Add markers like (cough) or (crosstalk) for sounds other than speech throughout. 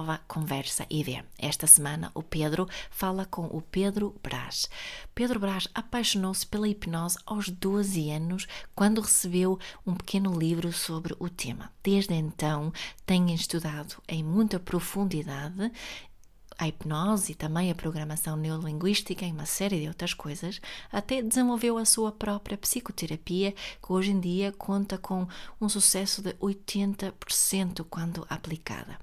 Nova conversa ideia. Esta semana o Pedro fala com o Pedro Brás. Pedro Brás apaixonou-se pela hipnose aos 12 anos quando recebeu um pequeno livro sobre o tema. Desde então tem estudado em muita profundidade a hipnose e também a programação neurolinguística e uma série de outras coisas, até desenvolveu a sua própria psicoterapia, que hoje em dia conta com um sucesso de 80% quando aplicada.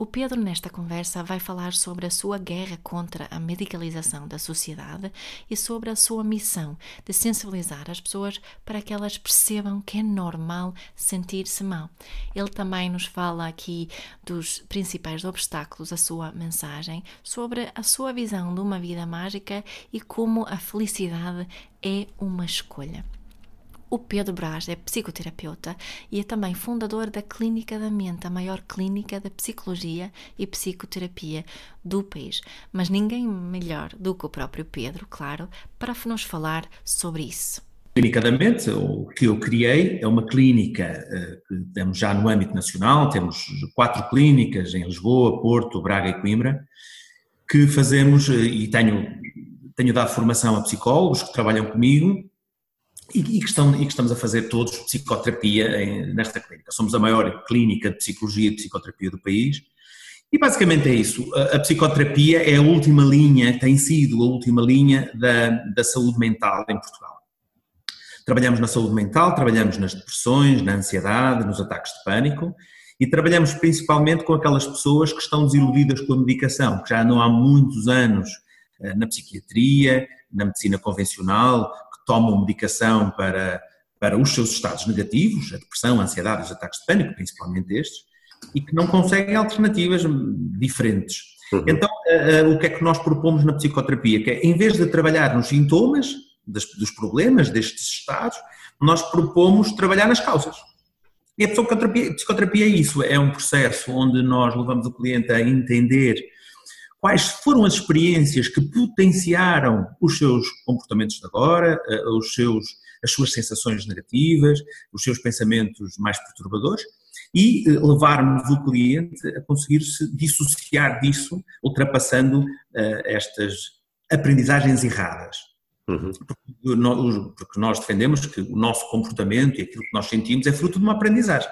O Pedro, nesta conversa, vai falar sobre a sua guerra contra a medicalização da sociedade e sobre a sua missão de sensibilizar as pessoas para que elas percebam que é normal sentir-se mal. Ele também nos fala aqui dos principais obstáculos à sua mensagem, sobre a sua visão de uma vida mágica e como a felicidade é uma escolha. O Pedro Brás é psicoterapeuta e é também fundador da Clínica da Mente, a maior clínica de psicologia e psicoterapia do país. Mas ninguém melhor do que o próprio Pedro, claro, para nos falar sobre isso. Clínica da Mente, o que eu criei, é uma clínica que temos já no âmbito nacional, temos quatro clínicas em Lisboa, Porto, Braga e Coimbra, que fazemos, e tenho, tenho dado formação a psicólogos que trabalham comigo, e, e, que estão, e, que estamos a fazer todos psicoterapia em, nesta clínica. Somos a maior clínica de psicologia e psicoterapia do país. E basicamente é isso. A, a, psicoterapia é a última linha, tem sido a última linha da, da saúde mental em Portugal. Trabalhamos na saúde mental, trabalhamos nas depressões, na ansiedade, nos ataques de pânico e trabalhamos principalmente com aquelas pessoas que estão desiludidas com a medicação, que já não há muitos anos eh, na psiquiatria, na medicina convencional, tomam medicação para, para os seus estados negativos, a depressão, a ansiedade, os ataques de pânico, principalmente estes, e que não conseguem alternativas diferentes. Uhum. Então, uh, uh, o que é que nós propomos na psicoterapia? Que é, em vez de trabalhar nos sintomas das, dos problemas, destes estados, nós propomos trabalhar nas causas. E a psicoterapia, a psicoterapia é isso, é um processo onde nós levamos o cliente a entender quais foram as experiências que potenciaram os seus comportamentos de agora, eh, os seus, as suas sensações negativas, os seus pensamentos mais perturbadores e eh, levarmos o cliente a conseguir se dissociar disso, ultrapassando uh, estas aprendizagens erradas. Uhum. Porque nós defendemos que o nosso comportamento e aquilo que nós sentimos é fruto de uma aprendizagem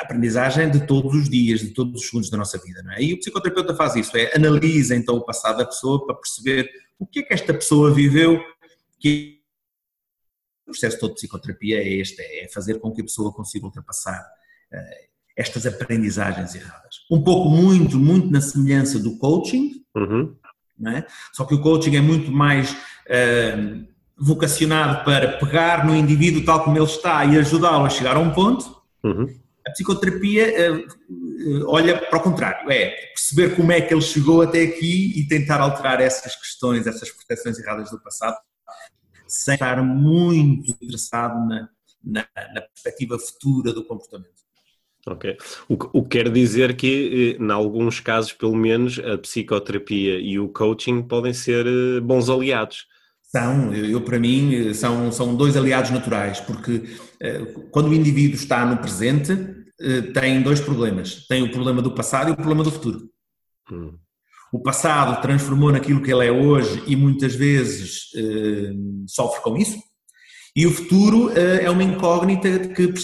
aprendizagem de todos os dias, de todos os segundos da nossa vida, não é? E o psicoterapeuta faz isso, é analisa então o passado da pessoa para perceber o que é que esta pessoa viveu, que o processo todo de psicoterapia é este, é fazer com que a pessoa consiga ultrapassar uh, estas aprendizagens erradas. Um pouco, muito, muito na semelhança do coaching, uhum. não é? Só que o coaching é muito mais uh, vocacionado para pegar no indivíduo tal como ele está e ajudá-lo a chegar a um ponto, uhum. Psicoterapia uh, olha para o contrário, é perceber como é que ele chegou até aqui e tentar alterar essas questões, essas proteções erradas do passado, sem estar muito interessado na, na, na perspectiva futura do comportamento. Ok. O, o que quer dizer que, em alguns casos, pelo menos, a psicoterapia e o coaching podem ser bons aliados. São, eu, para mim, são, são dois aliados naturais, porque quando o indivíduo está no presente, eh, tem dois problemas. Tem o problema do passado e o problema do futuro. Hum. O passado transformou naquilo que ele é hoje e muitas vezes eh, sofre com isso. E o futuro eh, é uma incógnita que,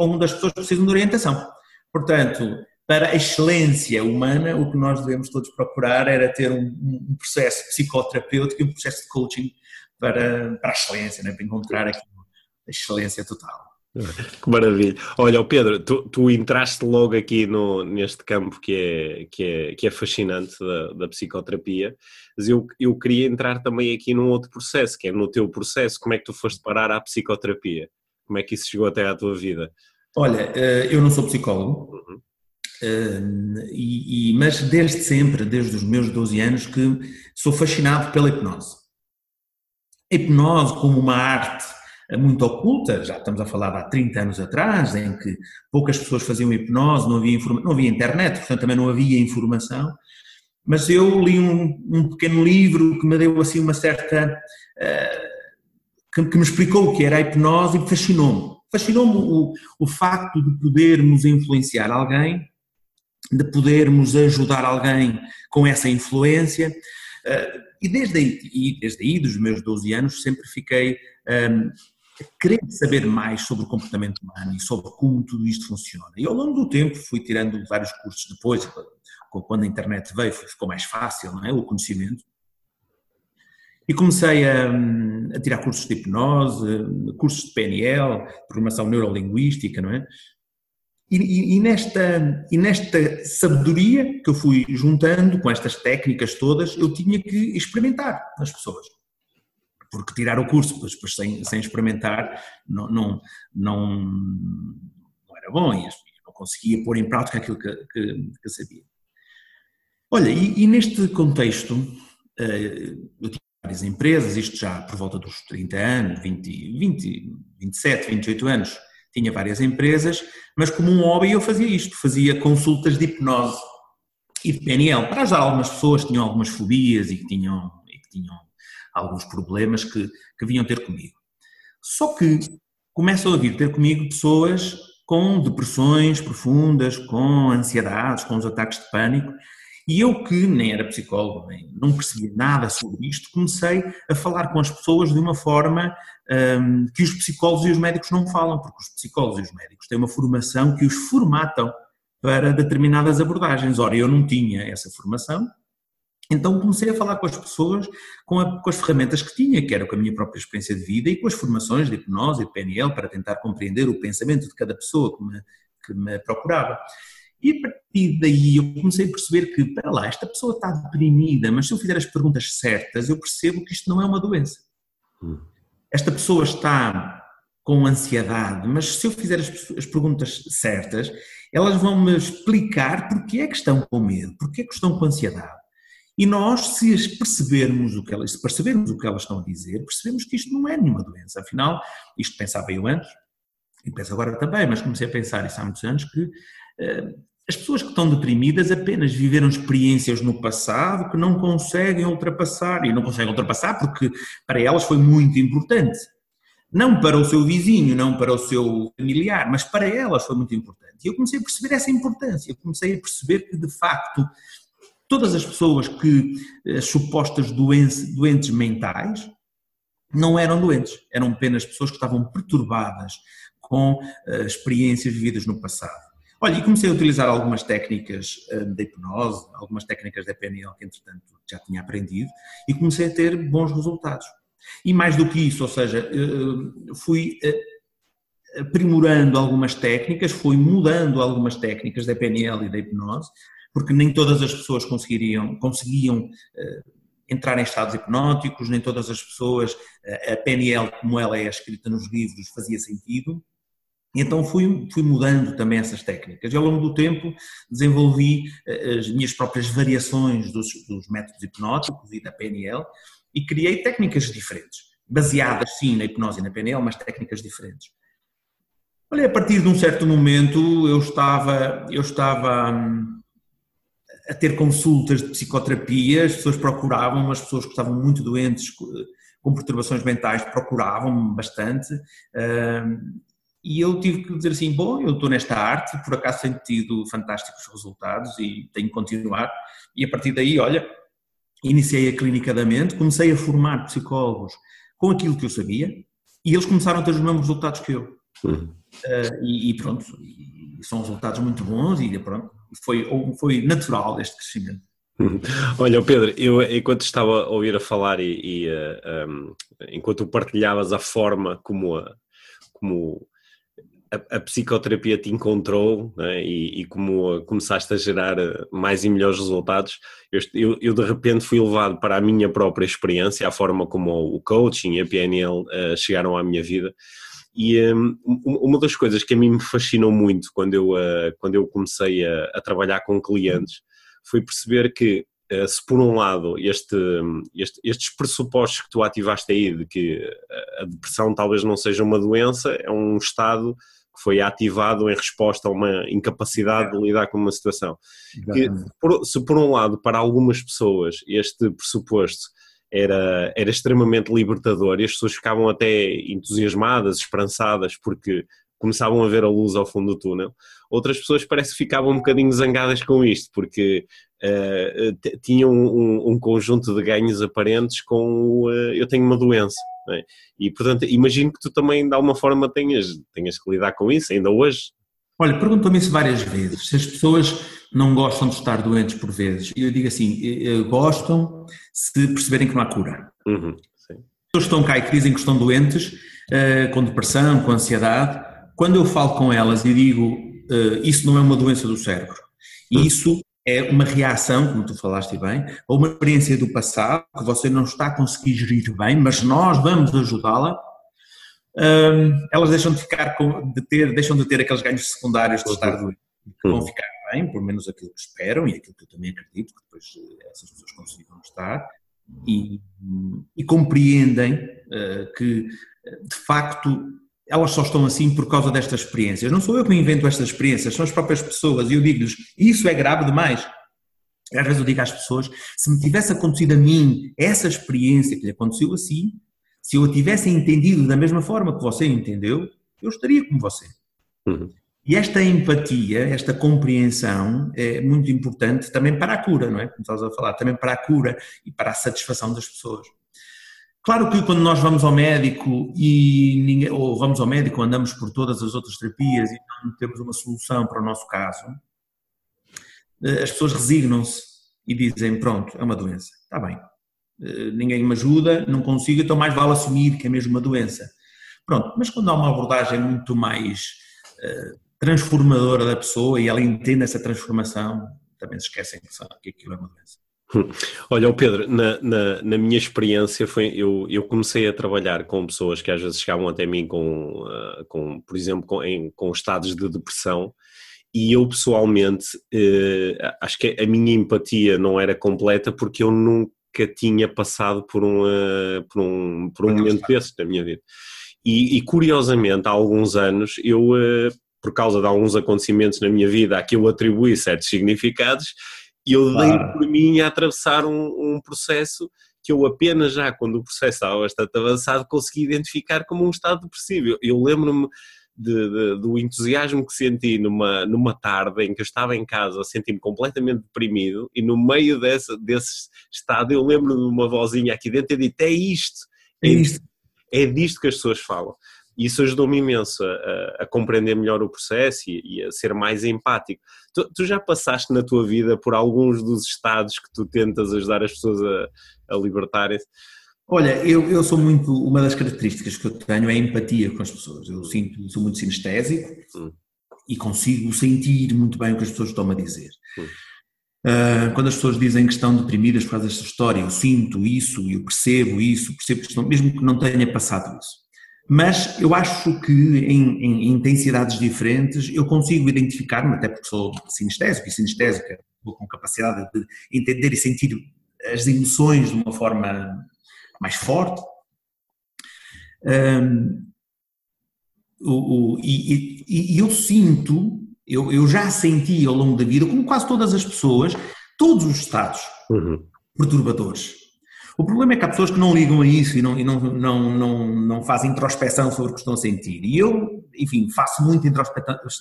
onde as pessoas precisam de orientação. Portanto, para a excelência humana, o que nós devemos todos procurar era ter um, um processo psicoterapêutico e um processo de coaching para, para a excelência, né? para encontrar aqui excelência total. Que maravilha. Olha, Pedro, tu, tu entraste logo aqui no, neste campo que é, que é, que é fascinante da, da psicoterapia, mas eu, eu queria entrar também aqui num outro processo, que é no teu processo, como é que tu foste parar à psicoterapia? Como é que isso chegou até à tua vida? Olha, eh, eu não sou psicólogo, uhum. e, e, mas desde sempre, desde os meus 12 anos, que sou fascinado pela hipnose. A hipnose como uma arte muito oculta, já estamos a falar de há 30 anos atrás, em que poucas pessoas faziam hipnose, não havia, não havia internet, portanto também não havia informação, mas eu li um, um pequeno livro que me deu assim uma certa... Uh, que, que, me explicou o que era a hipnose e fascinou-me. Fascinou-me o, o facto de podermos influenciar alguém, de podermos ajudar alguém com essa influência, uh, e desde aí, e desde aí, dos meus 12 anos, sempre fiquei um, querendo saber mais sobre o comportamento humano e sobre como tudo isto funciona. E ao longo do tempo fui tirando vários cursos depois, quando a internet veio ficou mais fácil, é? o conhecimento. E comecei a, a tirar cursos de hipnose, cursos de PNL, programação neurolinguística, não é? E, e, e, nesta, e nesta sabedoria que eu fui juntando com estas técnicas todas, eu tinha que experimentar nas pessoas porque tirar o curso depois, sem, sem experimentar não, não, não, não, era bom e não conseguia pôr em prática aquilo que, que, que sabia. Olha, e, e, neste contexto, eh, eu tinha várias empresas, isto já por volta dos 30 anos, 20, 20, 27, 28 anos, tinha várias empresas, mas como um hobby eu fazia isto, fazia consultas de hipnose e de PNL, para ajudar algumas pessoas que tinham algumas fobias e que tinham, e que tinham alguns problemas que, que vinham ter comigo. Só que começam a vir ter comigo pessoas com depressões profundas, com ansiedades, com os ataques de pânico, e eu que nem era psicólogo, nem não percebia nada sobre isto, comecei a falar com as pessoas de uma forma um, que os psicólogos e os médicos não falam, porque os psicólogos e os médicos têm uma formação que os formatam para determinadas abordagens. Ora, eu não tinha essa formação, então comecei a falar com as pessoas com, a, com, as ferramentas que tinha, que era com a minha própria experiência de vida e com as formações de hipnose e de PNL para tentar compreender o pensamento de cada pessoa que me, que me procurava. E a partir daí eu comecei a perceber que, para lá, esta pessoa está deprimida, mas se eu fizer as perguntas certas, eu percebo que isto não é uma doença. Hum. Esta pessoa está com ansiedade, mas se eu fizer as, as perguntas certas, elas vão me explicar porque é que estão com medo, porque é que estão com ansiedade e nós, se percebermos o que elas, se percebermos o que elas estão a dizer, percebemos que isto não é nenhuma doença. Afinal, isto pensava eu antes, e penso agora também, mas comecei a pensar isso há muitos anos, que uh, as pessoas que estão deprimidas apenas viveram experiências no passado que não conseguem ultrapassar, e não conseguem ultrapassar porque para elas foi muito importante. Não para o seu vizinho, não para o seu familiar, mas para elas foi muito importante. E eu comecei a perceber essa importância, eu comecei a perceber que, de facto, todas as pessoas que, as supostas doentes, mentais, não eram doentes, eram apenas pessoas que estavam perturbadas com uh, experiências vividas no passado. Olha, e comecei a utilizar algumas técnicas uh, de hipnose, algumas técnicas da PNL que entretanto já tinha aprendido e comecei a ter bons resultados. E mais do que isso, ou seja, uh, fui aprimorando algumas técnicas, fui mudando algumas técnicas da PNL e da hipnose porque nem todas as pessoas conseguiriam, conseguiam uh, entrar em estados hipnóticos, nem todas as pessoas, uh, a PNL como ela é escrita nos livros fazia sentido, então fui, fui mudando também essas técnicas. E ao longo do tempo desenvolvi uh, as minhas próprias variações dos, dos métodos hipnóticos e da PNL e criei técnicas diferentes, baseadas sim na hipnose e na PNL, mas técnicas diferentes. Olha, a partir de um certo momento eu estava, eu estava hum, a ter consultas de psicoterapia, as pessoas procuravam, as pessoas que estavam muito doentes com perturbações mentais procuravam bastante. E eu tive que dizer assim: bom, eu estou nesta arte, por acaso tenho tido fantásticos resultados e tenho que continuar. E a partir daí, olha, iniciei a clínica da mente, comecei a formar psicólogos com aquilo que eu sabia e eles começaram a ter os mesmos resultados que eu. Uhum. Uh, e, e, pronto, e são resultados muito bons e pronto, foi, foi natural este crescimento. (laughs) Olha, Pedro, eu enquanto estava a ouvir a falar e, e uh, eh, um, enquanto partilhavas a forma como a, como a, a psicoterapia te encontrou né, e, e, como começaste a gerar mais e melhores resultados, eu, eu, eu, de repente fui levado para a minha própria experiência, a forma como o coaching e a PNL uh, chegaram à minha vida E um, uma das coisas que a mim me fascinou muito quando eu, uh, quando eu comecei a, a, trabalhar com clientes foi perceber que, uh, se por um lado este, este, estes pressupostos que tu ativaste aí, de que a depressão talvez não seja uma doença, é um estado que foi ativado em resposta a uma incapacidade de lidar com uma situação. Que, por, se por um lado, para algumas pessoas, este pressuposto era, era extremamente libertador e as pessoas ficavam até entusiasmadas, esperançadas, porque começavam a ver a luz ao fundo do túnel. Outras pessoas parece que ficavam um bocadinho zangadas com isto, porque uh, tinham um, um, conjunto de ganhos aparentes com uh, eu tenho uma doença. É? E portanto, imagino que tu também de alguma forma tenhas, tenhas que lidar com isso, ainda hoje. Olha, perguntam-me isso várias vezes, se as pessoas não gostam de estar doentes por vezes. E eu digo assim, gostam se perceberem que não há cura. Uhum, sim. Pessoas estão cá e dizem que estão doentes, uh, com depressão, com ansiedade, quando eu falo com elas e digo, uh, isso não é uma doença do cérebro, uhum. isso é uma reação, como tu falaste bem, a uma experiência do passado que você não está a conseguir gerir bem, mas nós vamos ajudá-la, um, elas deixam de ficar com, de ter, deixam de ter aqueles ganhos secundários de estar doente, vão ficar bem, por menos aquilo que esperam e aquilo que eu também acredito que depois eh, essas pessoas consigam estar e, e compreendem uh, que de facto elas só estão assim por causa destas experiências. Não sou eu que invento estas experiências, são as próprias pessoas e eu digo-lhes, isso é grave demais. Às vezes eu digo às pessoas, se me tivesse acontecido a mim essa experiência que lhe aconteceu assim, se eu a tivesse entendido da mesma forma que você entendeu, eu estaria como você. Uhum. E esta empatia, esta compreensão é muito importante também para a cura, não é? Como estás a falar, também para a cura e para a satisfação das pessoas. Claro que quando nós vamos ao médico e ninguém, ou vamos ao médico, andamos por todas as outras terapias e não temos uma solução para o nosso caso, eh, as pessoas resignam-se e dizem, pronto, é uma doença, está bem, ninguém me ajuda, não consigo, então mais vale assumir que é mesmo uma doença. Pronto, mas quando há uma abordagem muito mais uh, transformadora da pessoa e ela entende essa transformação, também se esquecem que aquilo é uma doença. Hum. Olha, Pedro, na, na, na, minha experiência foi eu, eu comecei a trabalhar com pessoas que às vezes chegavam até mim com, uh, com por exemplo, com, em, com estados de depressão e eu pessoalmente uh, acho que a minha empatia não era completa porque eu nunca tinha passado por, um, uh, por um, por um momento desse na minha vida. E, e, curiosamente, há alguns anos eu por causa de alguns acontecimentos na minha vida a que eu atribuí certos significados, e eu claro. dei por mim a atravessar um, um, processo que eu apenas já, quando o processo estava bastante avançado, consegui identificar como um estado depressivo. Eu, eu lembro-me de, de, do entusiasmo que senti numa, numa tarde em que eu estava em casa, senti-me completamente deprimido, e no meio desse, desse estado eu lembro-me de uma vozinha aqui dentro e dito: é isto, é, isto. é disto que as pessoas falam. E isso ajudou-me imenso a, a, compreender melhor o processo e, e a ser mais empático. Tu, tu, já passaste na tua vida por alguns dos estados que tu tentas ajudar as pessoas a, a libertarem-se? Olha, eu, eu sou muito. Uma das características que eu tenho é a empatia com as pessoas. Eu sinto, sou muito sinestésico hum. e consigo sentir muito bem o que as pessoas estão a dizer. Hum. Uh, quando as pessoas dizem que estão deprimidas por causa desta história, eu sinto isso, eu percebo isso, percebo que estão, mesmo que não tenha passado isso. Mas eu acho que em, em intensidades diferentes eu consigo identificar-me, até porque sou sinestésico e sinestésica, com capacidade de entender e sentir as emoções de uma forma mais forte. Um, o, o, e, e, e, eu sinto, eu, eu já senti ao longo da vida, como quase todas as pessoas, todos os estados uhum. perturbadores. O problema é que há pessoas que não ligam a isso e não, e não, não, não, não fazem introspeção sobre o que estão a sentir. E eu, enfim, faço muita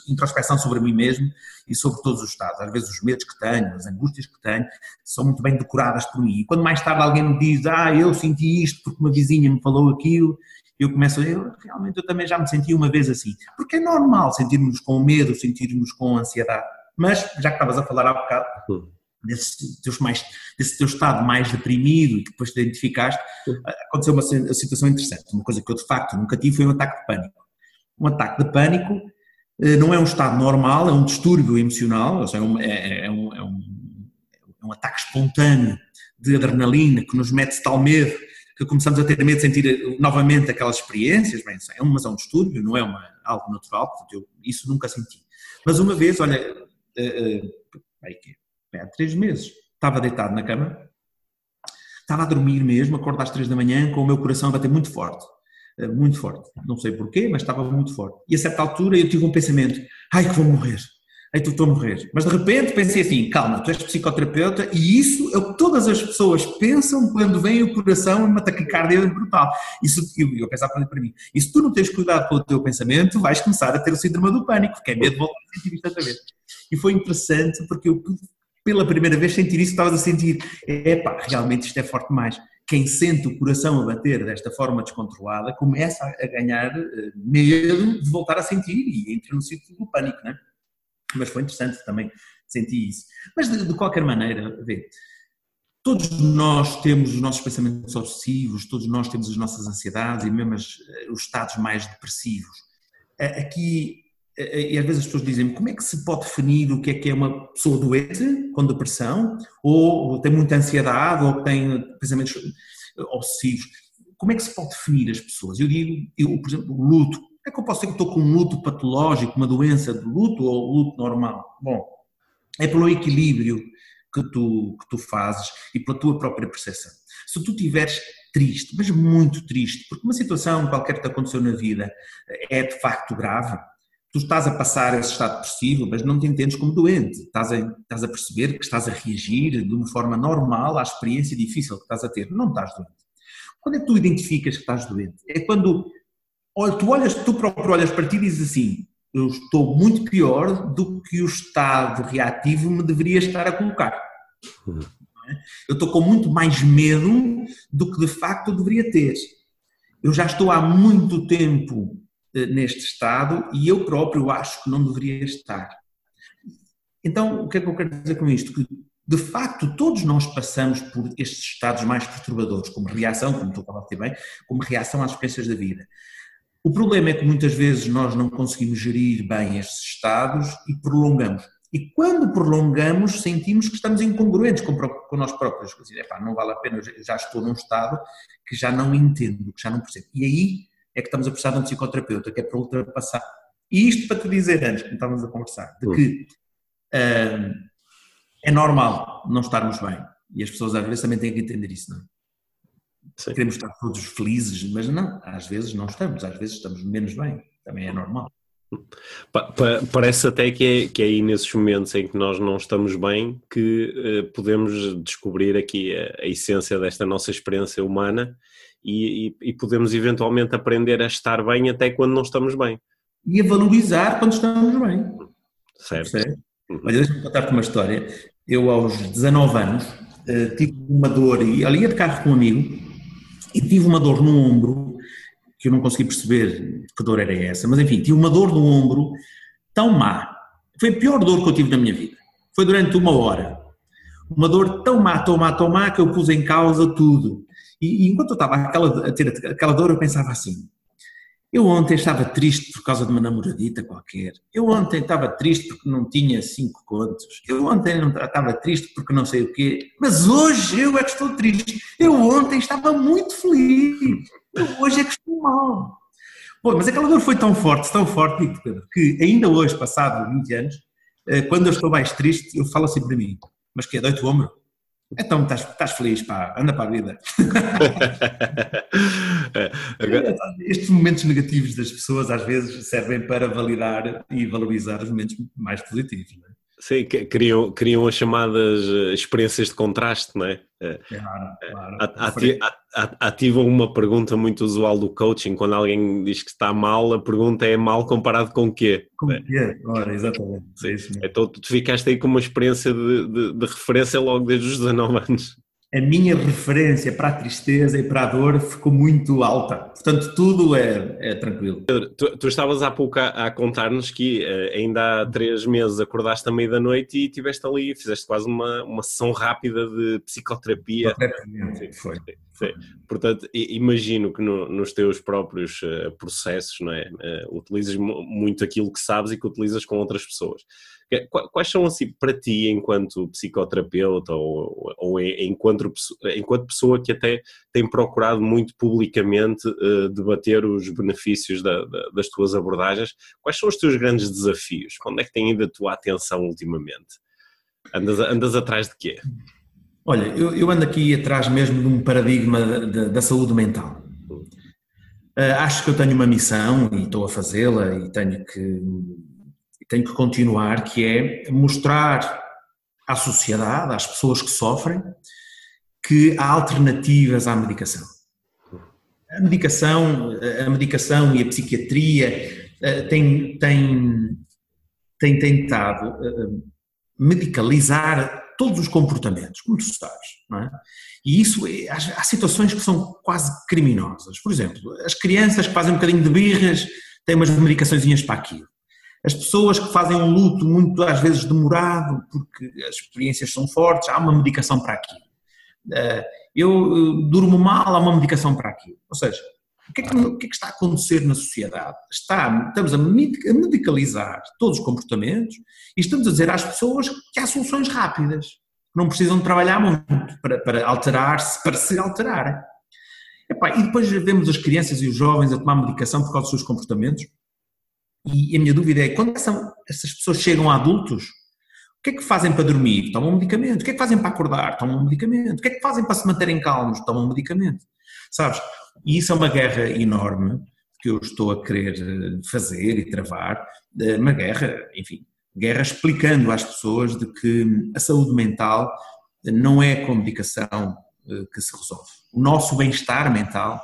introspeção sobre mim mesmo e sobre todos os estados. Às vezes os medos que tenho, as angústias que tenho, são muito bem decoradas por mim. E quando mais tarde alguém me diz, ah, eu senti isto porque uma vizinha me falou aquilo, eu começo a eu, realmente eu também já me senti uma vez assim. Porque é normal sentirmos com medo, sentirmos com ansiedade. Mas, já que estavas a falar há bocado, hum desse, teus mais, desse teu estado mais deprimido que depois te identificaste, aconteceu uma situação interessante. Uma coisa que eu de facto nunca tive foi um ataque de pânico. Um ataque de pânico eh, não é um estado normal, é um distúrbio emocional, ou seja, é, um, é, é, um, é, um, é um ataque espontâneo de adrenalina que nos mete tal medo que começamos a ter medo de sentir novamente aquelas experiências, bem, é uma, é um distúrbio, não é uma, algo natural, portanto, eu isso nunca senti. Mas uma vez, olha, uh, uh, há três meses, estava deitado na cama, estava a dormir mesmo, acordo às três da manhã com o meu coração a bater muito forte, uh, muito forte, não sei porquê, mas estava muito forte. E a certa altura eu tive um pensamento, ai que vou morrer, aí tu estou a morrer. Mas de repente pensei assim, calma, tu és psicoterapeuta e isso é o que todas as pessoas pensam quando vem o coração uma taquicardia brutal. Isso, eu, eu pensava para mim, e se tu não tens cuidado com o teu pensamento, vais começar a ter o síndrome do pânico, que é medo de voltar a sentir isto outra vez. E foi interessante porque eu pela primeira vez sentir isso, estavas a sentir, epá, realmente isto é forte demais. Quem sente o coração a bater desta forma descontrolada começa a ganhar eh, medo de voltar a sentir e entra no ciclo do pânico, não é? mas foi interessante também sentir isso. Mas de, de qualquer maneira, vê, todos nós temos os nossos pensamentos obsessivos, todos nós temos as nossas ansiedades e mesmo as, eh, os estados mais depressivos. Aqui, e às vezes as pessoas dizem como é que se pode definir o que é que é uma pessoa doente com depressão, ou tem muita ansiedade, ou tem pensamentos obsessivos. Como é que se pode definir as pessoas? Eu digo, eu, por exemplo, luto é que eu posso dizer que estou com um luto patológico, uma doença de luto ou luto normal? Bom, é pelo equilíbrio que tu, que tu fazes e pela tua própria percepção. Se tu estiveres triste, mas muito triste, porque uma situação qualquer que te aconteceu na vida é de facto grave, tu estás a passar esse estado depressivo, mas não te entendes como doente, estás a, estás a perceber que estás a reagir de uma forma normal à experiência difícil que estás a ter, não estás doente. Quando é que tu identificas que estás doente? É quando tu olhas, tu próprio olhas para ti e dizes assim, eu estou muito pior do que o estado reativo me deveria estar a colocar. Uhum. Eu estou com muito mais medo do que de facto eu deveria ter. Eu já estou há muito tempo neste estado e eu próprio acho que não deveria estar. Então, o que é que eu quero dizer com isto? Que, de facto, todos nós passamos por estes estados mais perturbadores, como reação, como tu falaste bem, como reação às experiências da vida. O problema é que muitas vezes nós não conseguimos gerir bem estes estados e prolongamos. E quando prolongamos, sentimos que estamos incongruentes com, com nós próprios. Dizer, epá, não vale a pena, já estou num estado que já não entendo, que já não percebo. E aí é que estamos a precisar de um psicoterapeuta, que é para ultrapassar. E isto para te dizer antes, como estávamos a conversar, de que hum, é normal não estarmos bem. E as pessoas às vezes também têm que entender isso, não é? Sim. Queremos estar todos felizes, mas não, às vezes não estamos, às vezes estamos menos bem, também é normal. Parece até que é, que é aí nesses momentos em que nós não estamos bem que uh, podemos descobrir aqui a, a, essência desta nossa experiência humana e, e, e, podemos eventualmente aprender a estar bem até quando não estamos bem. E a valorizar quando estamos bem. Certo. certo? Uhum. Olha, deixa-me contar-te uma história. Eu, aos 19 anos, uh, tive uma dor e ali ia de carro com um amigo e tive uma dor no ombro, que eu não consegui perceber que dor era essa, mas enfim, tive uma dor no ombro tão má. Foi a pior dor que eu tive na minha vida. Foi durante uma hora. Uma dor tão má, tão má, tão má, que eu pus em causa tudo. E, e enquanto eu estava aquela, a ter aquela dor, eu pensava assim: eu ontem estava triste por causa de uma namoradita qualquer. Eu ontem estava triste porque não tinha cinco contos. Eu ontem não estava triste porque não sei o quê. Mas hoje eu é que estou triste. Eu ontem estava muito feliz. Eu hoje é que estou mal. Pô, mas aquela dor foi tão forte, tão forte, que ainda hoje, passado 20 anos, eh, quando eu estou mais triste, eu falo assim para mim: Mas que é? Dói-te o ombro? Então estás, estás feliz, pá, anda para a vida. (laughs) É, agora... Estes momentos negativos das pessoas às vezes servem para validar e valorizar os momentos mais positivos. Não é? Sim, criam, criam as chamadas eh, experiências de contraste, não é? é claro, claro. Ativam uma pergunta muito usual do coaching, quando alguém diz que está mal, a pergunta é mal comparado com o quê? Com o quê? Ora, exatamente. É então tu ficaste aí com uma experiência de, de, de referência logo desde os 19 anos a minha referência para a tristeza e para a dor ficou muito alta. Portanto, tudo é, é tranquilo. Pedro, tu, tu, estavas há pouco a, a contar-nos que uh, ainda há três meses acordaste à meia da noite e estiveste ali, fizeste quase uma, uma sessão rápida de psicoterapia. Psicoterapia, foi. Sim. Portanto, imagino que no, nos teus próprios uh, processos, não é? Uh, utilizas muito aquilo que sabes e que utilizas com outras pessoas. Quais são, assim, para ti, enquanto psicoterapeuta ou, ou enquanto, enquanto pessoa que até tem procurado muito publicamente uh, debater os benefícios da, da, das tuas abordagens, quais são os teus grandes desafios? Onde é que tem ido a tua atenção ultimamente? Andas, andas atrás de quê? Olha, eu, eu ando aqui atrás mesmo de um paradigma da, da saúde mental. Uh, acho que eu tenho uma missão e estou a fazê-la e tenho que tenho que continuar, que é mostrar à sociedade, às pessoas que sofrem, que há alternativas à medicação. A medicação, a medicação e a psiquiatria eh, têm, tentado eh, medicalizar todos os comportamentos, como tu sabes, não é? E isso, é, há, situações que são quase criminosas. Por exemplo, as crianças que fazem um bocadinho de birras têm umas medicações para aquilo. As pessoas que fazem um luto muito às vezes demorado, porque as experiências são fortes, há uma medicação para aquilo. Eh, eu eh, durmo mal, há uma medicação para aquilo. Ou seja, o que, é que, o que, é que está a acontecer na sociedade? Está, estamos a medicalizar todos os comportamentos e estamos a dizer às pessoas que há soluções rápidas, não precisam de trabalhar muito para, para alterar-se, para se alterarem. E depois vemos as crianças e os jovens a tomar medicação por causa dos seus comportamentos e a minha dúvida é, quando essa, essas pessoas chegam a adultos, o que é que fazem para dormir? Tomam um medicamento. O que é que fazem para acordar? Tomam um medicamento. O que é que fazem para se manterem calmos? Tomam um medicamento. Sabes? E isso é uma guerra enorme que eu estou a querer eh, fazer e travar. Eh, uma guerra, enfim, guerra explicando às pessoas de que a saúde mental não é com medicação eh, que se resolve. O nosso bem-estar mental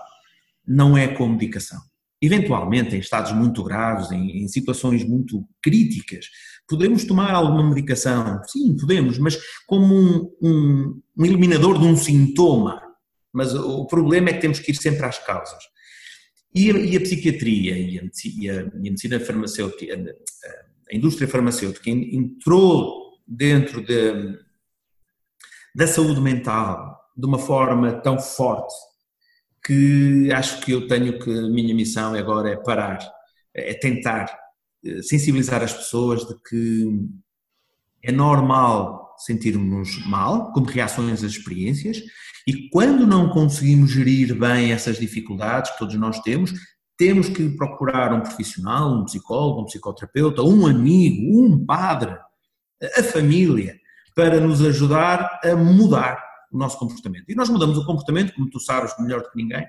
não é com medicação eventualmente em estados muito graves, em, em, situações muito críticas, podemos tomar alguma medicação? Sim, podemos, mas como um, um, um eliminador de um sintoma. Mas o problema é que temos que ir sempre às causas. E a, e a psiquiatria e a, e a, medicina farmacêutica, a, indústria farmacêutica entrou dentro de, da saúde mental de uma forma tão forte que acho que eu tenho que, a minha missão agora é parar, é tentar eh, sensibilizar as pessoas de que é normal sentirmos mal, como reações às experiências, e quando não conseguimos gerir bem essas dificuldades que todos nós temos, temos que procurar um profissional, um psicólogo, um psicoterapeuta, um amigo, um padre, a família, para nos ajudar a mudar o nosso comportamento. E nós mudamos o comportamento, como tu sabes melhor do que ninguém,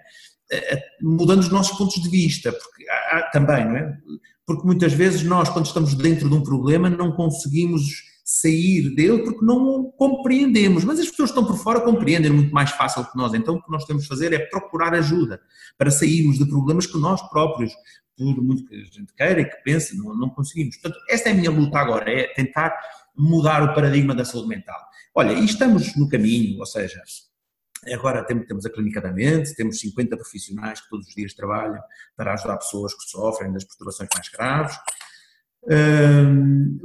eh, eh, mudando os nossos pontos de vista, porque há, também, não é? Porque muitas vezes nós, quando estamos dentro de um problema, não conseguimos sair dele porque não o compreendemos, mas as pessoas que estão por fora compreendem muito mais fácil que nós, então o que nós temos de fazer é procurar ajuda para sairmos de problemas que nós próprios, por muito que a gente queira e que pense, não, não conseguimos. Portanto, esta é a minha luta agora, é tentar mudar o paradigma da saúde mental. Olha, e estamos no caminho, ou seja, agora temos a Clínica da Mente, temos 50 profissionais que todos os dias trabalham para ajudar pessoas que sofrem das perturbações mais graves.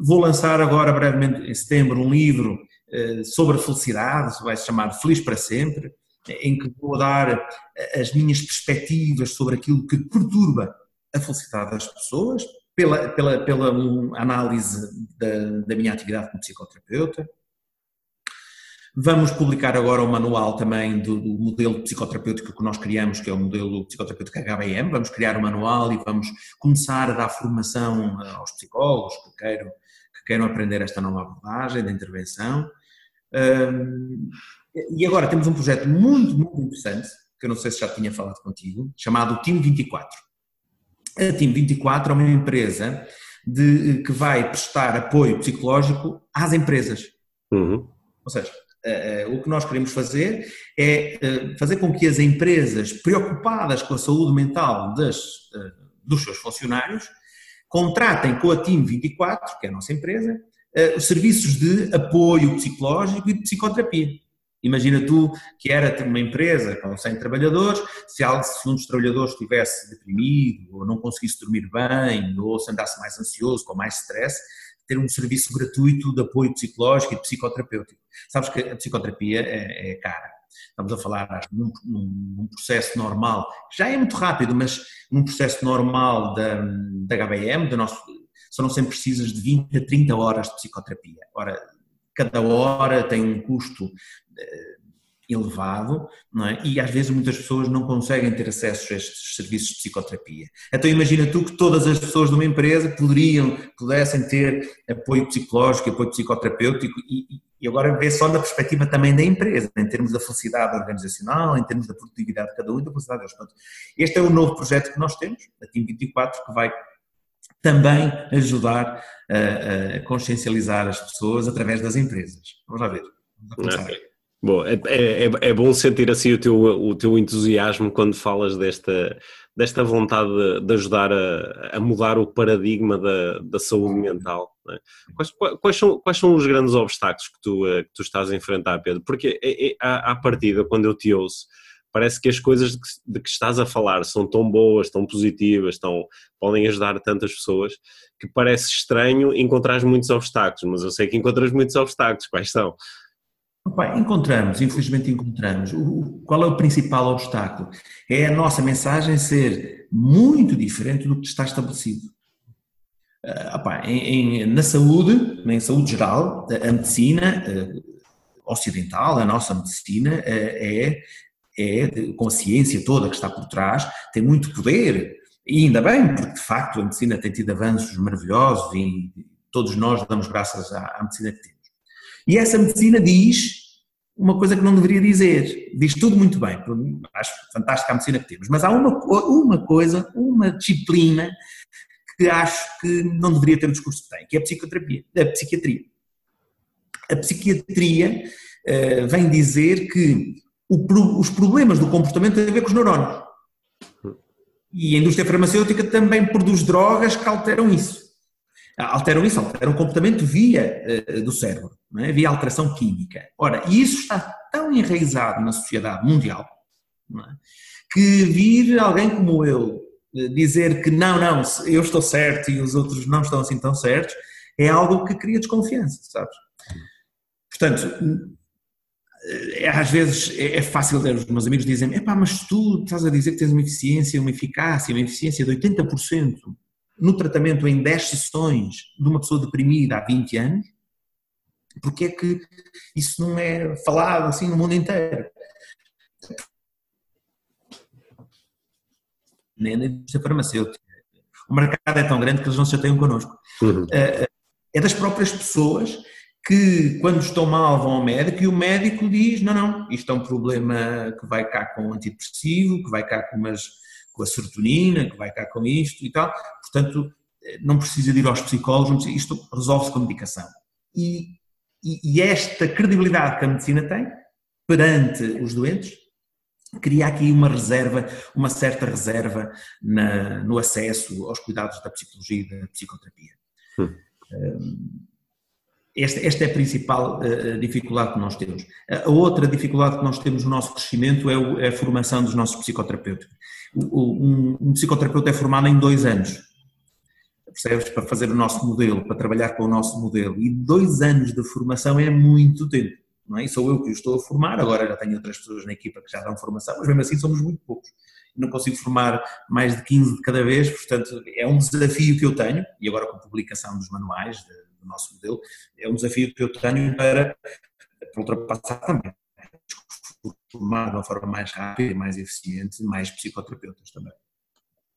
vou lançar agora, brevemente, em setembro, um livro uh, sobre a felicidade, vai se chamar Feliz para Sempre, em que vou dar as minhas perspectivas sobre aquilo que perturba a felicidade das pessoas, pela, pela, pela análise da, da minha atividade como psicoterapeuta. Vamos publicar agora o manual também do, do, modelo psicoterapêutico que nós criamos, que é o modelo psicoterapêutico HBM. Vamos criar o manual e vamos começar a dar formação aos psicólogos que queiram, que queiram aprender esta nova abordagem da intervenção. Um, e agora temos um projeto muito, muito interessante, que eu não sei se já tinha falado contigo, chamado Team 24. A Team 24 é uma empresa de, que vai prestar apoio psicológico às empresas. Uhum. Ou seja, o que nós queremos fazer é uh, fazer com que as empresas preocupadas com a saúde mental das, dos seus funcionários contratem com a Team 24, que é a nossa empresa, os serviços de apoio psicológico e psicoterapia. Imagina tu que era uma empresa com 100 trabalhadores, se, um dos trabalhadores estivesse deprimido, ou não conseguisse dormir bem, ou se andasse mais ansioso, com mais stress, ter um serviço gratuito de apoio psicológico e psicoterapêutico. Sabes que a psicoterapia é, é cara. Estamos a falar num, num, processo normal, já é muito rápido, mas num processo normal da, da HBM, do nosso, serão sempre precisas de 20 a 30 horas de psicoterapia. Ora, cada hora tem um custo eh, elevado, não é? E às vezes muitas pessoas não conseguem ter acesso a estes serviços de psicoterapia. Então imagina tu que todas as pessoas de uma empresa poderiam, pudessem ter apoio psicológico, apoio psicoterapêutico e, e agora vê só na perspectiva também da empresa, em termos da felicidade organizacional, em termos da produtividade de cada um e da felicidade deles. Portanto, este é o novo projeto que nós temos, a Team 24, que vai também ajudar a, a consciencializar as pessoas através das empresas. Vamos lá ver. Vamos lá Bom, é, é, é, bom sentir assim o teu, o teu entusiasmo quando falas desta, desta vontade de, de ajudar a, a, mudar o paradigma da, da saúde mental. É? Quais, quais, são, quais são os grandes obstáculos que tu, eh, que tu estás a enfrentar, Pedro? Porque é, é, à, à partida, quando eu te ouço, parece que as coisas de que, de que, estás a falar são tão boas, tão positivas, tão, podem ajudar tantas pessoas, que parece estranho encontrar muitos obstáculos, mas eu sei que encontras muitos obstáculos. Quais são? Encontramos, infelizmente encontramos. O, qual é o principal obstáculo? É a nossa mensagem ser muito diferente do que está estabelecido. Uh, opa, em, em, na saúde, em saúde geral, a medicina uh, ocidental, a nossa medicina, uh, é, é, com a ciência toda que está por trás, tem muito poder. E ainda bem, porque de facto a medicina tem tido avanços maravilhosos e todos nós damos graças à, à medicina que temos. E essa medicina diz uma coisa que não deveria dizer. Diz tudo muito bem. Acho fantástica a medicina que temos. Mas há uma, uma coisa, uma disciplina que acho que não deveria ter o discurso que tem, que é a psicoterapia, a psiquiatria. A psiquiatria uh, vem dizer que o, os problemas do comportamento têm a ver com os neurónios. E a indústria farmacêutica também produz drogas que alteram isso alteram isso, alteram o comportamento via uh, do cérebro, é? via alteração química. Ora, e isso está tão enraizado na sociedade mundial é? que vir alguém como eu uh, dizer que não, não, eu estou certo e os outros não estão assim tão certos, é algo que cria desconfiança, sabes? Portanto, eh, às vezes é, é fácil ver os meus amigos dizem, epá, mas tu estás a dizer que tens uma eficiência, uma eficácia, uma eficiência de 80% no tratamento em 10 sessões de uma pessoa deprimida há 20 anos, porque é que isso não é falado assim no mundo inteiro? Nem na indústria farmacêutica. O mercado é tão grande que eles não se chateiam connosco. Uhum. Eh, eh, é das próprias pessoas que, quando estão mal, vão ao médico e o médico diz: não, não, isto é um problema que vai cá com antidepressivo, que vai cá com umas com a serotonina, que vai cá com isto e tal. Portanto, não precisa de ir aos psicólogos, isto resolve-se com medicação. E, e, e, esta credibilidade que a medicina tem perante os doentes cria aqui uma reserva, uma certa reserva na, no acesso aos cuidados da psicologia e da psicoterapia. Hum. Esta, esta, é a principal uh, dificuldade que nós temos. A outra dificuldade que nós temos no nosso crescimento é, o, é a formação dos nossos psicoterapeutas. Um, um, psicoterapeuta é formado em dois anos, percebes? Para fazer o nosso modelo, para trabalhar com o nosso modelo. E dois anos de formação é muito tempo. Não é? E sou eu que o estou a formar, agora já tenho outras pessoas na equipa que já dão formação, mas mesmo assim somos muito poucos. Não consigo formar mais de 15 de cada vez, portanto é um desafio que eu tenho, e agora com a publicação dos manuais do nosso modelo, é um desafio que eu tenho para, para ultrapassar também formar de uma forma mais rápida, mais eficiente, mais psicoterapeutas também.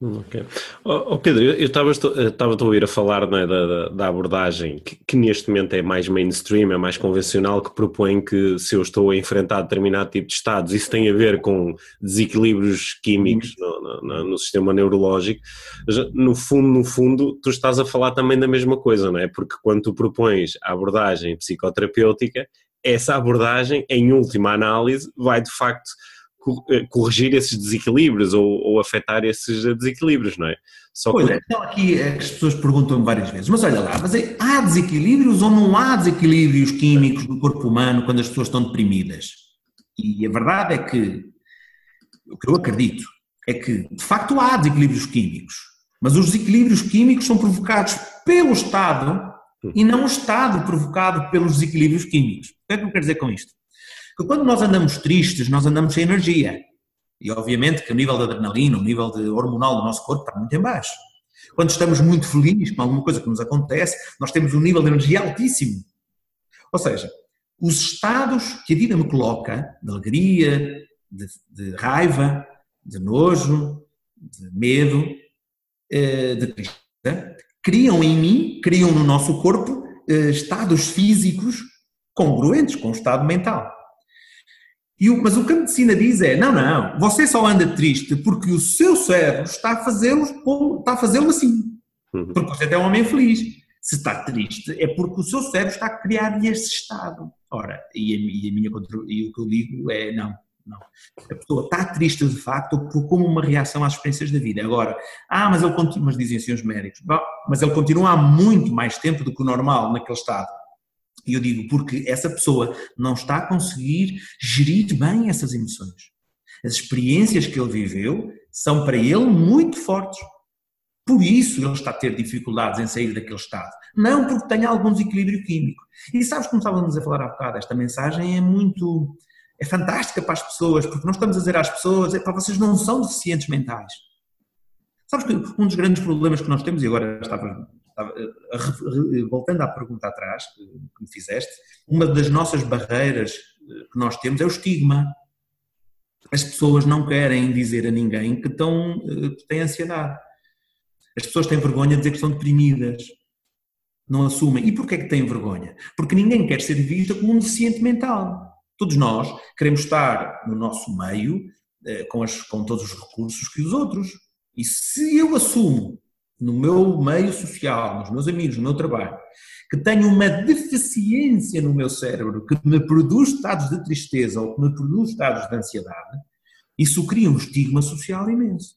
Ok. Oh, oh Pedro, eu estava a ouvir a falar é, da, da, abordagem que, que, neste momento é mais mainstream, é mais convencional, que propõe que se eu estou a enfrentar determinado tipo de estados, isso tem a ver com desequilíbrios químicos no, no, no sistema neurológico, no fundo, no fundo, tu estás a falar também da mesma coisa, não é? Porque quando tu propões a abordagem psicoterapêutica, essa abordagem, em última análise, vai de facto eh, corrigir esses desequilíbrios ou, ou, afetar esses desequilíbrios, não é? Só pois que... é, então aqui é as pessoas perguntam várias vezes, mas olha lá, mas é, há desequilíbrios ou não há desequilíbrios químicos no corpo humano quando as pessoas estão deprimidas? E a verdade é que, o que eu acredito, é que de facto há desequilíbrios químicos, mas os desequilíbrios químicos são provocados pelo Estado e não o Estado provocado pelos desequilíbrios químicos. O que é que eu quero dizer com isto? Porque quando nós andamos tristes, nós andamos sem energia. E obviamente que o nível de adrenalina, o nível de hormonal do nosso corpo está muito em baixo. Quando estamos muito felizes com alguma coisa que nos acontece, nós temos um nível de energia altíssimo. Ou seja, os estados que a vida me coloca, de alegria, de, de raiva, de nojo, de medo, eh, de tristeza, criam em mim, criam no nosso corpo eh, estados físicos congruentes com o estado mental. O, mas o que a medicina diz é: não, não, você só anda triste porque o seu cérebro está a fazê-lo está a fazê assim. Uhum. Porque você é um homem feliz. Se está triste, é porque o seu cérebro está a criar esse estado. Ora, e a, e a minha e o que eu digo é: não, não. A pessoa está triste de facto como uma reação às experiências da vida. Agora, ah, mas ele continua, mas dizem assim os médicos, mas ele continua há muito mais tempo do que o normal naquele estado. E eu digo, porque essa pessoa não está a conseguir gerir bem essas emoções. As experiências que ele viveu são para ele muito fortes. Por isso ele está a ter dificuldades em sair daquele estado. Não porque tenha algum desequilíbrio químico. E sabes como estávamos a falar há bocado, esta mensagem é muito, é fantástica para as pessoas, porque nós estamos a dizer às pessoas, é para vocês não são deficientes mentais. Sabes que um dos grandes problemas que nós temos, e agora estava voltando à pergunta atrás que me fizeste, uma das nossas barreiras eh, que nós temos é o estigma. As pessoas não querem dizer a ninguém que, estão, eh, que têm ansiedade. As pessoas têm vergonha de dizer que estão deprimidas. Não assumem. E porquê que têm vergonha? Porque ninguém quer ser vista como um deficiente mental. Todos nós queremos estar no nosso meio eh, com, as, com todos os recursos que os outros. E se eu assumo no meu meio social, nos meus amigos, no meu trabalho, que tenho uma deficiência no meu cérebro que me produz estados de tristeza ou que me produz estados de ansiedade, isso cria um estigma social imenso.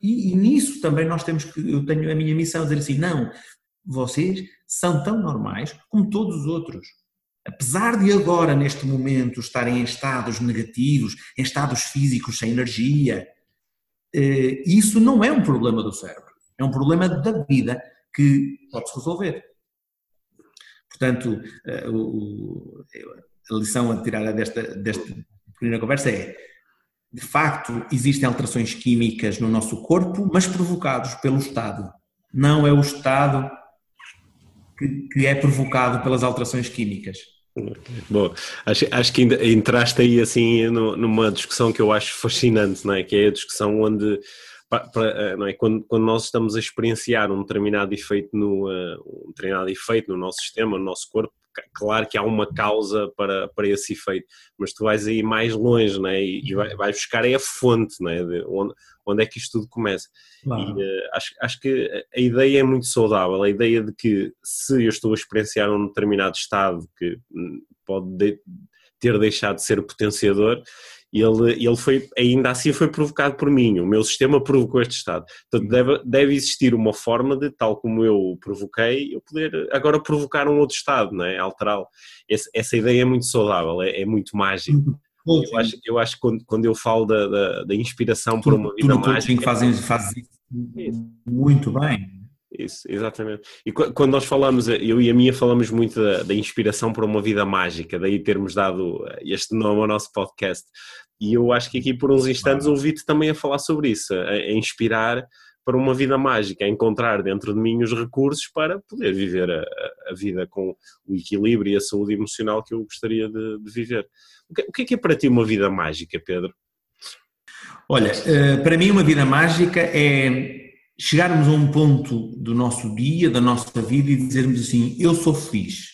E, e nisso também nós temos que, eu tenho a minha missão, dizer assim, não, vocês são tão normais como todos os outros. Apesar de agora, neste momento, estarem em estados negativos, em estados físicos sem energia, eh, isso não é um problema do cérebro. É um problema da vida que pode-se resolver. Portanto, eh, a lição a tirar desta, desta pequena conversa é, de facto, existem alterações químicas no nosso corpo, mas provocados pelo Estado. Não é o Estado que, que é provocado pelas alterações químicas. Bom, acho, acho que entraste aí assim numa discussão que eu acho fascinante, não é? Que é a discussão onde para, não é? quando, quando nós estamos a experienciar um determinado efeito no eh, um determinado efeito no nosso sistema, no nosso corpo, claro que há uma causa para, para esse efeito, mas tu vais aí mais longe não é? e, e vais buscar aí a fonte não é? de onde, onde é que isto tudo começa. Claro. E, uh, acho, acho que a ideia é muito saudável, a ideia de que se eu estou a experienciar um determinado estado que hum, pode de, ter deixado de ser potenciador, ele, ele foi, ainda assim foi provocado por mim, o meu sistema provocou este estado. Portanto, deve, deve existir uma forma de, tal como eu provoquei, eu poder agora provocar um outro estado, não é? alterá-lo. Essa ideia é muito saudável, é, é muito mágica. Uhum. Eu acho, eu acho que quando, quando eu falo da, da, da inspiração por uma vida mágica... Fazem, fazem muito bem. Isso, exatamente. E quando nós falamos, eu e a minha falamos muito da, da, inspiração para uma vida mágica, daí termos dado este nome ao nosso podcast. E eu acho que aqui por uns instantes ouvi-te também a falar sobre isso, a, a, inspirar para uma vida mágica, a encontrar dentro de mim os recursos para poder viver a, a vida com o equilíbrio e a saúde emocional que eu gostaria de, de viver. O que, o que é que é para ti uma vida mágica, Pedro? Olha, eh, para mim uma vida mágica é chegarmos a um ponto do nosso dia, da nossa vida e dizermos assim: eu sou feliz.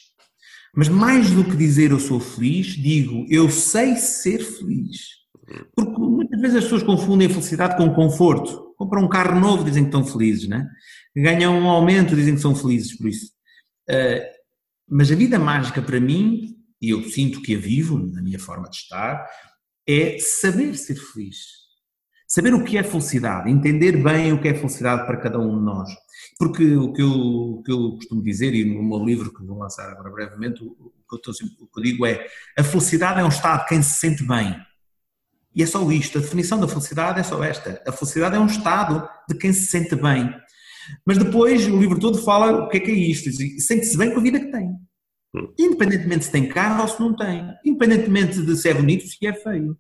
Mas mais do que dizer eu sou feliz, digo eu sei ser feliz. Porque muitas vezes as pessoas confundem a felicidade com conforto. Compram um carro novo, dizem que estão felizes, né? ganham um aumento, dizem que são felizes por isso. Uh, mas a vida mágica para mim, e eu sinto que a vivo na minha forma de estar, é saber ser feliz Saber o que é felicidade, entender bem o que é felicidade para cada um de nós. Porque o que eu, o que eu costumo dizer, e no meu livro que vou lançar agora brevemente, o que, eu estou, o que eu digo é: a felicidade é um estado de quem se sente bem. E é só isto, a definição da felicidade é só esta. A felicidade é um estado de quem se sente bem. Mas depois o livro todo fala o que é que é isto. Sente-se bem com a vida que tem. Hum. Independentemente se tem carro ou se não tem. Independentemente de se é bonito ou se é feio.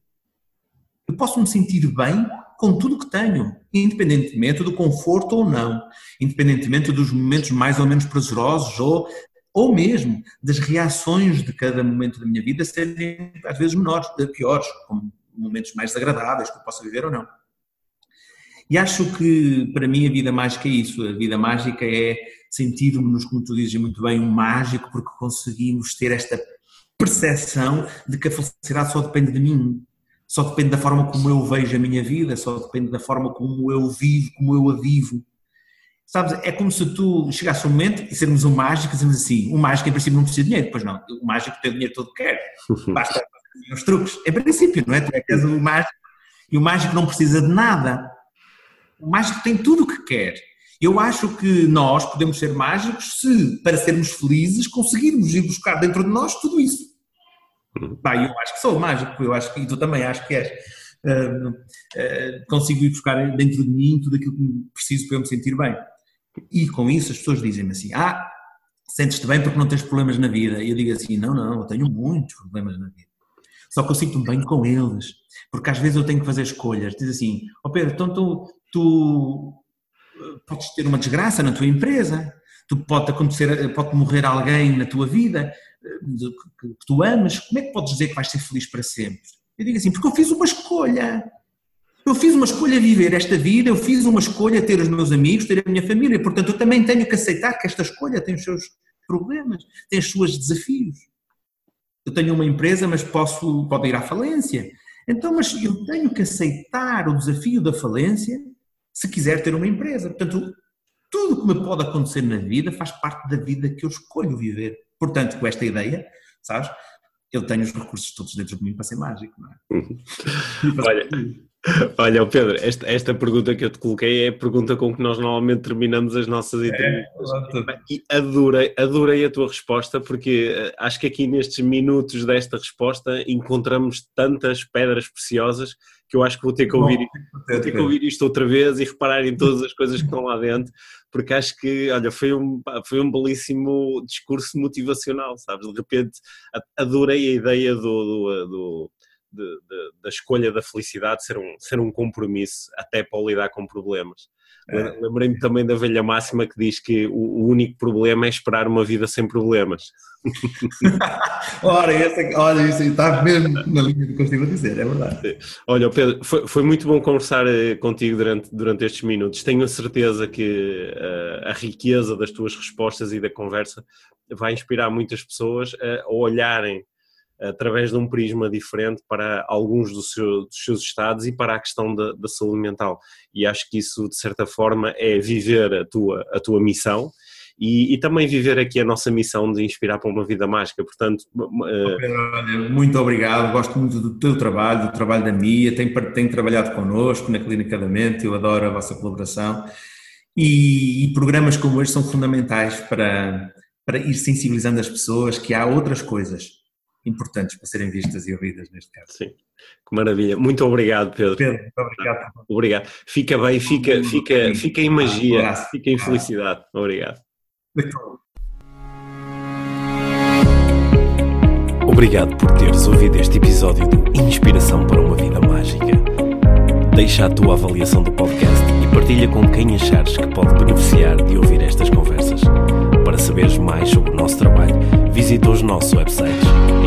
Eu posso me sentir bem com tudo que tenho, independentemente do conforto ou não, independentemente dos momentos mais ou menos prazerosos ou, ou mesmo das reações de cada momento da minha vida serem às vezes menores, piores, como momentos mais agradáveis que eu possa viver ou não. E acho que para mim a vida mágica é isso, a vida mágica é sentirmos, como tu dizes muito bem, um mágico porque conseguimos ter esta percepção de que a felicidade só depende de mim, só depende da forma como eu vejo a minha vida, só depende da forma como eu vivo, como eu a vivo. Sabes, é como se tu chegasse um momento e sermos um mágico e dizemos assim, o mágico em princípio não precisa de dinheiro, pois não, o mágico tem o dinheiro todo que quer, (laughs) basta os truques, em princípio, não é? Tu é que és o mágico e o mágico não precisa de nada, o mágico tem tudo o que quer. Eu acho que nós podemos ser mágicos se, para sermos felizes, conseguirmos ir buscar dentro de nós tudo isso. Pá, eu acho que sou mágico, eu acho que e tu também acho que és. Uh, uh, consigo ir buscar dentro de mim tudo aquilo que preciso para eu me sentir bem. E com isso as pessoas dizem-me assim: Ah, sentes-te bem porque não tens problemas na vida. E eu digo assim: Não, não, eu tenho muitos problemas na vida. Só que eu sinto-me bem com eles, porque às vezes eu tenho que fazer escolhas. Diz assim: Ó oh Pedro, então tu, tu eh, podes ter uma desgraça na tua empresa, tu pode acontecer, pode morrer alguém na tua vida, que, que tu amas, como é que podes dizer que vais ser feliz para sempre? Eu digo assim, porque eu fiz uma escolha. Eu fiz uma escolha viver esta vida, eu fiz uma escolha ter os meus amigos, ter a minha família, portanto eu também tenho que aceitar que esta escolha tem os seus problemas, tem os seus desafios. Eu tenho uma empresa, mas posso, pode ir à falência. Então, mas eu tenho que aceitar o desafio da falência se quiser ter uma empresa. Portanto, tudo o que me pode acontecer na vida faz parte da vida que eu escolho viver. Portanto, com esta ideia, sabes, eu tenho os recursos todos dentro de mim para ser mágico, não é? Uhum. (laughs) Olha, (laughs) olha, Pedro, esta, esta pergunta que eu te coloquei é a pergunta com que nós normalmente terminamos as nossas é, entrevistas. É, e adorei, adorei a tua resposta, porque eh, acho que aqui nestes minutos desta resposta encontramos tantas pedras preciosas que eu acho que vou ter que ouvir, Bom, vou ter que ouvir isto outra vez e reparar em todas as coisas que estão lá dentro, porque acho que, olha, foi um, foi um belíssimo discurso motivacional, sabes? De repente adorei a ideia do, do, do de, de, da escolha da felicidade ser um, ser um compromisso até para lidar com problemas. É. Lembrei-me também da velha máxima que diz que o, o, único problema é esperar uma vida sem problemas. (laughs) Ora, essa, olha, isso está mesmo na linha do que eu estive a dizer, é verdade. Olha, Pedro, foi, foi muito bom conversar eh, contigo durante, durante estes minutos. Tenho a certeza que uh, a riqueza das tuas respostas e da conversa vai inspirar muitas pessoas a olharem através de um prisma diferente para alguns dos seus, dos seus estados e para a questão da, da, saúde mental. E acho que isso, de certa forma, é viver a tua, a tua missão e, e também viver aqui a nossa missão de inspirar para uma vida mágica. Portanto, uh... muito obrigado, gosto muito do teu trabalho, do trabalho da Mia, tenho, tenho trabalhado connosco na Clínica da Mente, eu adoro a vossa colaboração. E, e programas como este são fundamentais para, para ir sensibilizando as pessoas que há outras coisas importantes para serem vistas e ouvidas neste caso. Sim, que maravilha. Muito obrigado, Pedro. Pedro, muito obrigado. Obrigado. Fica bem, fica, fica, fica em magia, fica em felicidade. Obrigado. Obrigado por teres ouvido este episódio do Inspiração para uma Vida Mágica. Deixa a tua avaliação do podcast e partilha com quem achares que pode beneficiar de ouvir estas conversas. Para saberes mais sobre o nosso trabalho, visita os nossos websites.